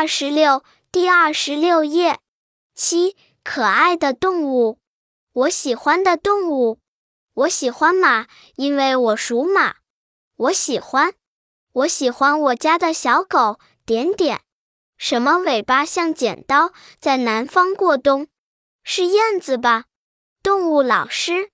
二十六第二十六页。七可爱的动物。我喜欢的动物。我喜欢马因为我属马。我喜欢。我喜欢我家的小狗。点点。什么尾巴像剪刀在南方过冬。是燕子吧？动物老师。